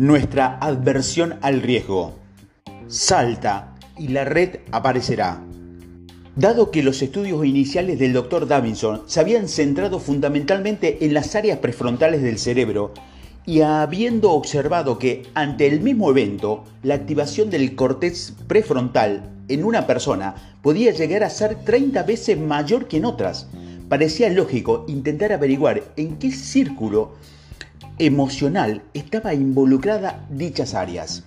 nuestra adversión al riesgo. Salta y la red aparecerá. Dado que los estudios iniciales del Dr. Davidson se habían centrado fundamentalmente en las áreas prefrontales del cerebro, y habiendo observado que ante el mismo evento la activación del cortex prefrontal en una persona podía llegar a ser 30 veces mayor que en otras, parecía lógico intentar averiguar en qué círculo emocional estaba involucrada dichas áreas.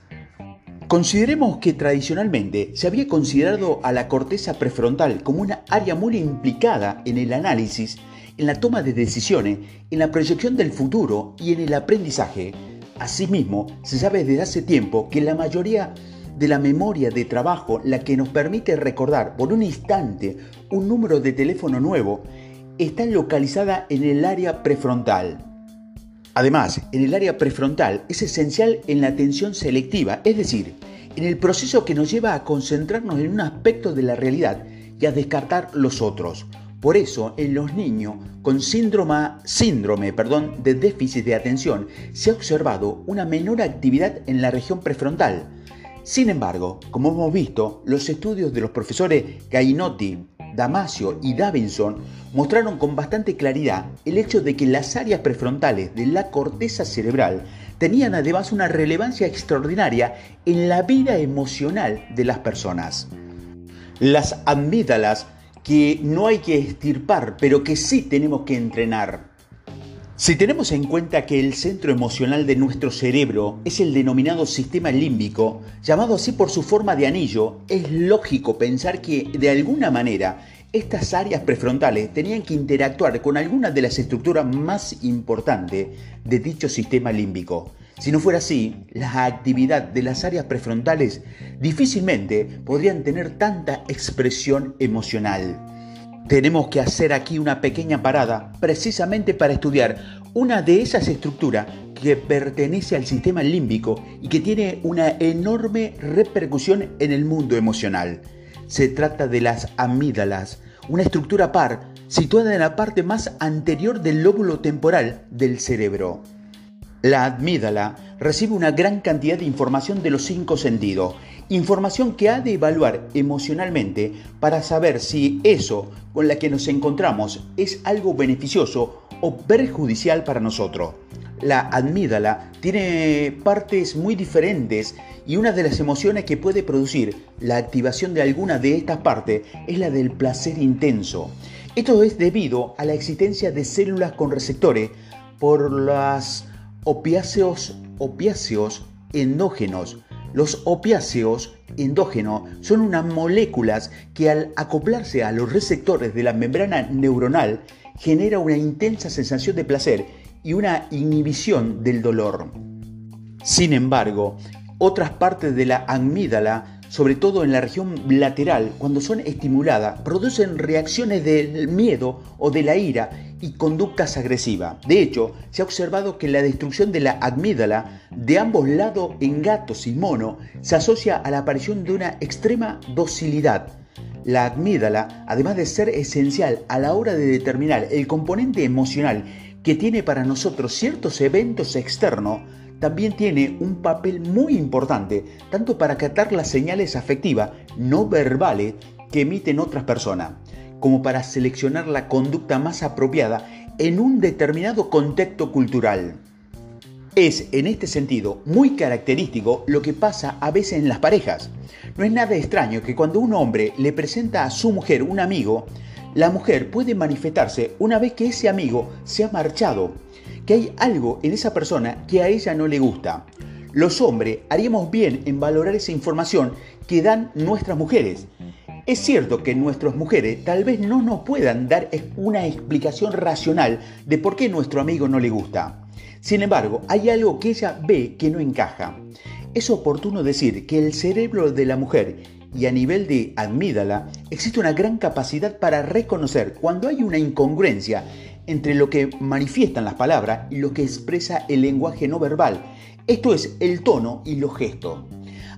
Consideremos que tradicionalmente se había considerado a la corteza prefrontal como una área muy implicada en el análisis, en la toma de decisiones, en la proyección del futuro y en el aprendizaje. Asimismo, se sabe desde hace tiempo que la mayoría de la memoria de trabajo, la que nos permite recordar por un instante un número de teléfono nuevo, está localizada en el área prefrontal. Además, en el área prefrontal es esencial en la atención selectiva, es decir, en el proceso que nos lleva a concentrarnos en un aspecto de la realidad y a descartar los otros. Por eso, en los niños con síndrome, de déficit de atención se ha observado una menor actividad en la región prefrontal. Sin embargo, como hemos visto, los estudios de los profesores Gainotti, Damasio y Davinson mostraron con bastante claridad el hecho de que las áreas prefrontales de la corteza cerebral tenían además una relevancia extraordinaria en la vida emocional de las personas. Las amígdalas que no hay que estirpar, pero que sí tenemos que entrenar. Si tenemos en cuenta que el centro emocional de nuestro cerebro es el denominado sistema límbico, llamado así por su forma de anillo, es lógico pensar que, de alguna manera, estas áreas prefrontales tenían que interactuar con alguna de las estructuras más importantes de dicho sistema límbico. Si no fuera así, la actividad de las áreas prefrontales difícilmente podrían tener tanta expresión emocional. Tenemos que hacer aquí una pequeña parada precisamente para estudiar una de esas estructuras que pertenece al sistema límbico y que tiene una enorme repercusión en el mundo emocional. Se trata de las amígdalas, una estructura par situada en la parte más anterior del lóbulo temporal del cerebro. La amígdala recibe una gran cantidad de información de los cinco sentidos, información que ha de evaluar emocionalmente para saber si eso con la que nos encontramos es algo beneficioso o perjudicial para nosotros. La amígdala tiene partes muy diferentes y una de las emociones que puede producir la activación de alguna de estas partes es la del placer intenso. Esto es debido a la existencia de células con receptores por las opiáceos, opiáceos endógenos. Los opiáceos endógenos son unas moléculas que al acoplarse a los receptores de la membrana neuronal genera una intensa sensación de placer y una inhibición del dolor. Sin embargo, otras partes de la amígdala sobre todo en la región lateral, cuando son estimuladas, producen reacciones del miedo o de la ira y conductas agresivas. De hecho, se ha observado que la destrucción de la amígdala de ambos lados en gatos y monos se asocia a la aparición de una extrema docilidad. La amígdala, además de ser esencial a la hora de determinar el componente emocional que tiene para nosotros ciertos eventos externos, también tiene un papel muy importante, tanto para captar las señales afectivas no verbales que emiten otras personas, como para seleccionar la conducta más apropiada en un determinado contexto cultural. Es en este sentido muy característico lo que pasa a veces en las parejas. No es nada extraño que cuando un hombre le presenta a su mujer un amigo, la mujer puede manifestarse una vez que ese amigo se ha marchado que hay algo en esa persona que a ella no le gusta. Los hombres haríamos bien en valorar esa información que dan nuestras mujeres. Es cierto que nuestras mujeres tal vez no nos puedan dar una explicación racional de por qué nuestro amigo no le gusta. Sin embargo, hay algo que ella ve que no encaja. Es oportuno decir que el cerebro de la mujer y a nivel de amígdala existe una gran capacidad para reconocer cuando hay una incongruencia entre lo que manifiestan las palabras y lo que expresa el lenguaje no verbal, esto es el tono y los gestos.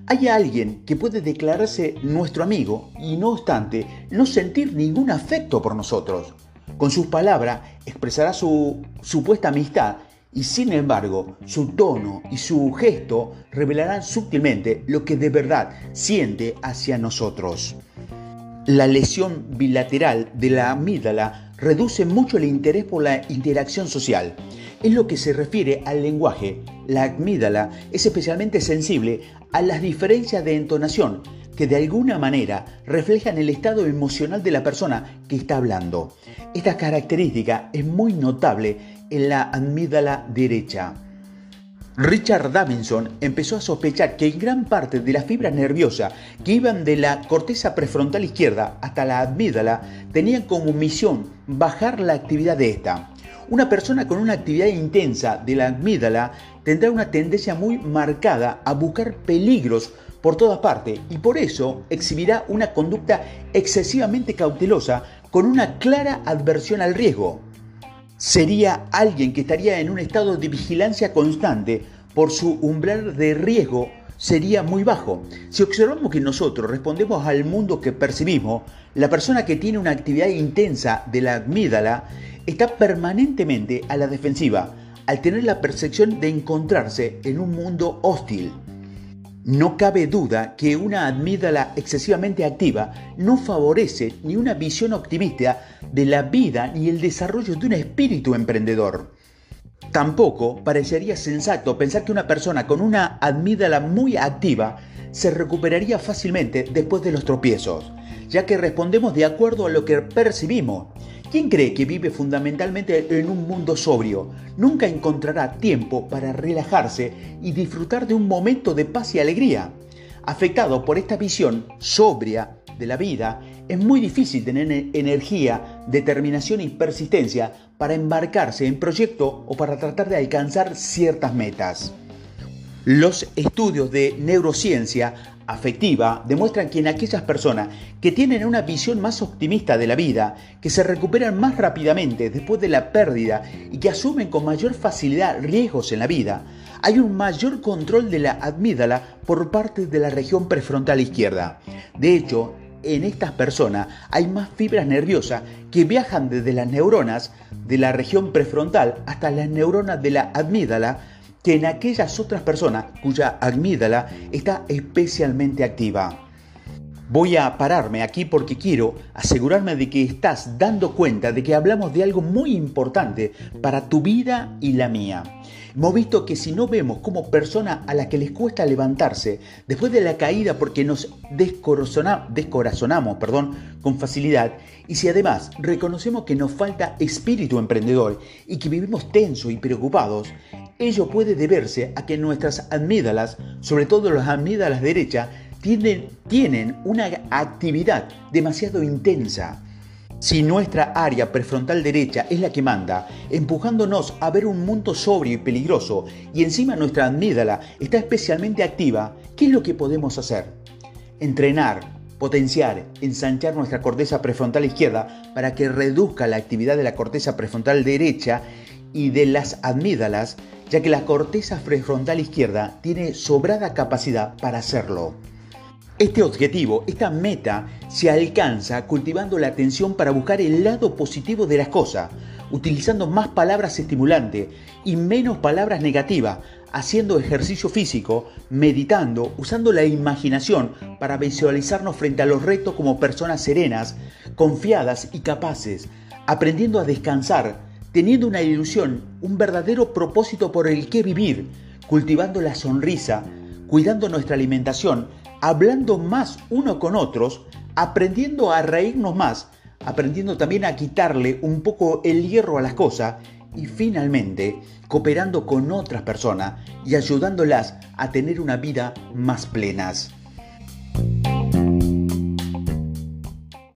Hay alguien que puede declararse nuestro amigo y no obstante no sentir ningún afecto por nosotros. Con sus palabras expresará su supuesta amistad y sin embargo su tono y su gesto revelarán sutilmente lo que de verdad siente hacia nosotros. La lesión bilateral de la amígdala reduce mucho el interés por la interacción social. En lo que se refiere al lenguaje, la amígdala es especialmente sensible a las diferencias de entonación que de alguna manera reflejan el estado emocional de la persona que está hablando. Esta característica es muy notable en la amígdala derecha. Richard Davidson empezó a sospechar que gran parte de las fibras nerviosas que iban de la corteza prefrontal izquierda hasta la amígdala tenían como misión bajar la actividad de esta. Una persona con una actividad intensa de la amígdala tendrá una tendencia muy marcada a buscar peligros por todas partes y por eso exhibirá una conducta excesivamente cautelosa con una clara adversión al riesgo sería alguien que estaría en un estado de vigilancia constante por su umbral de riesgo sería muy bajo. Si observamos que nosotros respondemos al mundo que percibimos, la persona que tiene una actividad intensa de la amígdala está permanentemente a la defensiva, al tener la percepción de encontrarse en un mundo hostil. No cabe duda que una amígdala excesivamente activa no favorece ni una visión optimista de la vida ni el desarrollo de un espíritu emprendedor. Tampoco parecería sensato pensar que una persona con una amígdala muy activa se recuperaría fácilmente después de los tropiezos, ya que respondemos de acuerdo a lo que percibimos ¿Quién cree que vive fundamentalmente en un mundo sobrio nunca encontrará tiempo para relajarse y disfrutar de un momento de paz y alegría? Afectado por esta visión sobria de la vida, es muy difícil tener energía, determinación y persistencia para embarcarse en proyectos o para tratar de alcanzar ciertas metas. Los estudios de neurociencia afectiva demuestran que en aquellas personas que tienen una visión más optimista de la vida, que se recuperan más rápidamente después de la pérdida y que asumen con mayor facilidad riesgos en la vida, hay un mayor control de la amígdala por parte de la región prefrontal izquierda. De hecho, en estas personas hay más fibras nerviosas que viajan desde las neuronas de la región prefrontal hasta las neuronas de la amígdala que en aquellas otras personas cuya amígdala está especialmente activa. Voy a pararme aquí porque quiero asegurarme de que estás dando cuenta de que hablamos de algo muy importante para tu vida y la mía. Hemos visto que si no vemos como persona a la que les cuesta levantarse después de la caída porque nos descorazonamos perdón, con facilidad, y si además reconocemos que nos falta espíritu emprendedor y que vivimos tensos y preocupados, ello puede deberse a que nuestras amígdalas, sobre todo las amígdalas derechas, tienen, tienen una actividad demasiado intensa. Si nuestra área prefrontal derecha es la que manda, empujándonos a ver un mundo sobrio y peligroso, y encima nuestra amígdala está especialmente activa, ¿qué es lo que podemos hacer? Entrenar, potenciar, ensanchar nuestra corteza prefrontal izquierda para que reduzca la actividad de la corteza prefrontal derecha y de las amígdalas ya que la corteza prefrontal izquierda tiene sobrada capacidad para hacerlo. Este objetivo, esta meta, se alcanza cultivando la atención para buscar el lado positivo de las cosas, utilizando más palabras estimulantes y menos palabras negativas, haciendo ejercicio físico, meditando, usando la imaginación para visualizarnos frente a los retos como personas serenas, confiadas y capaces, aprendiendo a descansar, teniendo una ilusión, un verdadero propósito por el que vivir, cultivando la sonrisa, cuidando nuestra alimentación, hablando más uno con otros, aprendiendo a reírnos más, aprendiendo también a quitarle un poco el hierro a las cosas y finalmente cooperando con otras personas y ayudándolas a tener una vida más plenas.